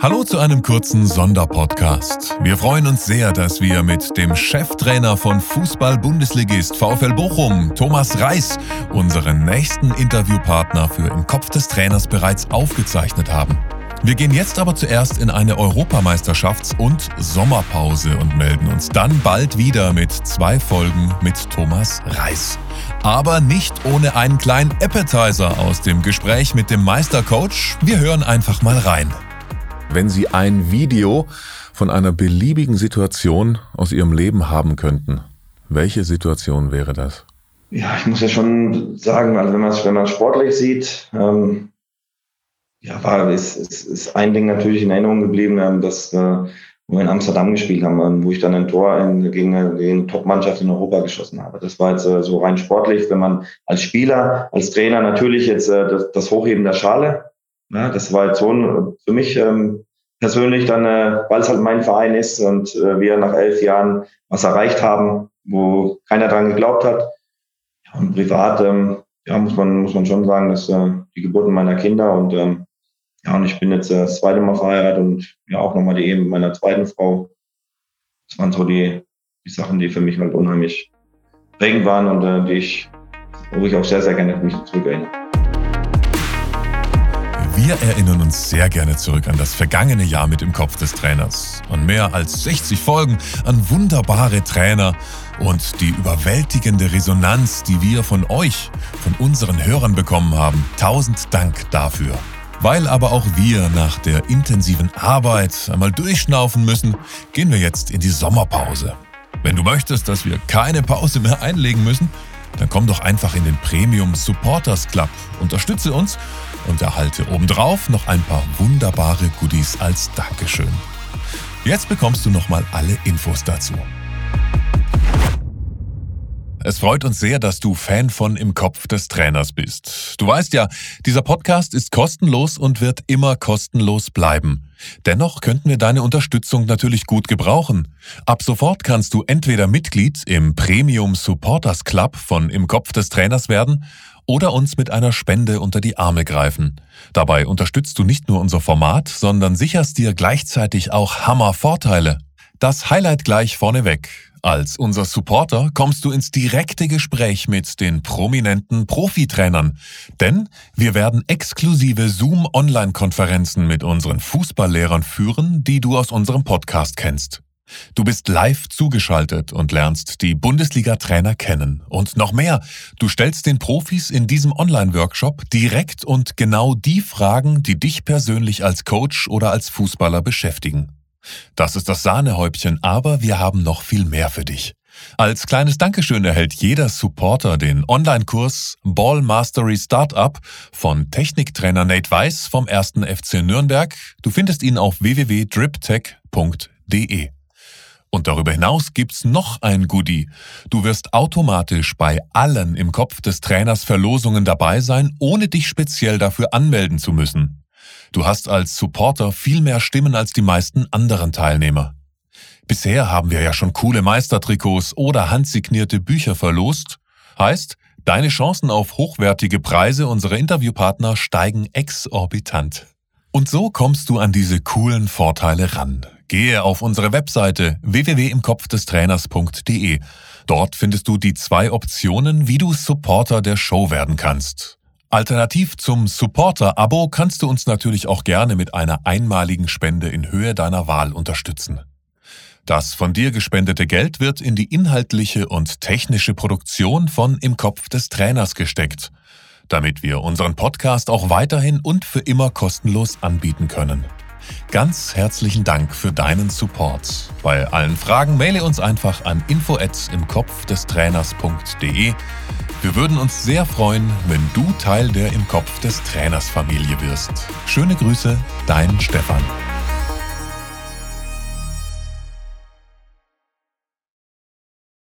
Hallo zu einem kurzen Sonderpodcast. Wir freuen uns sehr, dass wir mit dem Cheftrainer von Fußball-Bundesligist VfL Bochum, Thomas Reis, unseren nächsten Interviewpartner für Im Kopf des Trainers bereits aufgezeichnet haben. Wir gehen jetzt aber zuerst in eine Europameisterschafts- und Sommerpause und melden uns dann bald wieder mit zwei Folgen mit Thomas Reis. Aber nicht ohne einen kleinen Appetizer aus dem Gespräch mit dem Meistercoach. Wir hören einfach mal rein. Wenn Sie ein Video von einer beliebigen Situation aus Ihrem Leben haben könnten, welche Situation wäre das? Ja, ich muss ja schon sagen, also wenn man es wenn sportlich sieht, ähm, ja, war ist, ist, ist ein Ding natürlich in Erinnerung geblieben, ähm, dass äh, wir in Amsterdam gespielt haben, ähm, wo ich dann ein Tor in, gegen, eine Top-Mannschaft in Europa geschossen habe. Das war jetzt äh, so rein sportlich, wenn man als Spieler, als Trainer natürlich jetzt äh, das, das Hochheben der Schale ja, das war jetzt so ein, für mich ähm, persönlich dann, äh, weil es halt mein Verein ist und äh, wir nach elf Jahren was erreicht haben, wo keiner dran geglaubt hat. Ja, und privat, ähm, ja, muss man, muss man schon sagen, dass äh, die Geburten meiner Kinder und ähm, ja, und ich bin jetzt äh, das zweite Mal verheiratet und ja auch nochmal die Ehe mit meiner zweiten Frau. Das waren so die, die Sachen, die für mich halt unheimlich prägend waren und äh, die ich, wo ich auch sehr, sehr gerne mich zurückerinnere. Wir erinnern uns sehr gerne zurück an das vergangene Jahr mit im Kopf des Trainers. An mehr als 60 Folgen, an wunderbare Trainer und die überwältigende Resonanz, die wir von euch, von unseren Hörern bekommen haben. Tausend Dank dafür. Weil aber auch wir nach der intensiven Arbeit einmal durchschnaufen müssen, gehen wir jetzt in die Sommerpause. Wenn du möchtest, dass wir keine Pause mehr einlegen müssen, dann komm doch einfach in den Premium Supporters Club, unterstütze uns und erhalte obendrauf noch ein paar wunderbare Goodies als Dankeschön. Jetzt bekommst du nochmal alle Infos dazu. Es freut uns sehr, dass du Fan von Im Kopf des Trainers bist. Du weißt ja, dieser Podcast ist kostenlos und wird immer kostenlos bleiben. Dennoch könnten wir deine Unterstützung natürlich gut gebrauchen. Ab sofort kannst du entweder Mitglied im Premium Supporters Club von Im Kopf des Trainers werden oder uns mit einer Spende unter die Arme greifen. Dabei unterstützt du nicht nur unser Format, sondern sicherst dir gleichzeitig auch Hammer-Vorteile. Das Highlight gleich vorneweg. Als unser Supporter kommst du ins direkte Gespräch mit den prominenten Profitrainern, denn wir werden exklusive Zoom-Online-Konferenzen mit unseren Fußballlehrern führen, die du aus unserem Podcast kennst. Du bist live zugeschaltet und lernst die Bundesliga-Trainer kennen. Und noch mehr, du stellst den Profis in diesem Online-Workshop direkt und genau die Fragen, die dich persönlich als Coach oder als Fußballer beschäftigen. Das ist das Sahnehäubchen, aber wir haben noch viel mehr für dich. Als kleines Dankeschön erhält jeder Supporter den Online-Kurs Ball Mastery Startup von Techniktrainer Nate Weiss vom 1. FC Nürnberg. Du findest ihn auf www.driptech.de. Und darüber hinaus gibt's noch ein Goodie. Du wirst automatisch bei allen im Kopf des Trainers Verlosungen dabei sein, ohne dich speziell dafür anmelden zu müssen. Du hast als Supporter viel mehr Stimmen als die meisten anderen Teilnehmer. Bisher haben wir ja schon coole Meistertrikots oder handsignierte Bücher verlost. Heißt, deine Chancen auf hochwertige Preise unserer Interviewpartner steigen exorbitant. Und so kommst du an diese coolen Vorteile ran. Gehe auf unsere Webseite www.imkopfdestrainers.de. Dort findest du die zwei Optionen, wie du Supporter der Show werden kannst. Alternativ zum Supporter-Abo kannst du uns natürlich auch gerne mit einer einmaligen Spende in Höhe deiner Wahl unterstützen. Das von dir gespendete Geld wird in die inhaltliche und technische Produktion von Im Kopf des Trainers gesteckt, damit wir unseren Podcast auch weiterhin und für immer kostenlos anbieten können. Ganz herzlichen Dank für deinen Support. Bei allen Fragen maile uns einfach an info Wir würden uns sehr freuen, wenn du Teil der im Kopf des Trainers Familie wirst. Schöne Grüße, dein Stefan.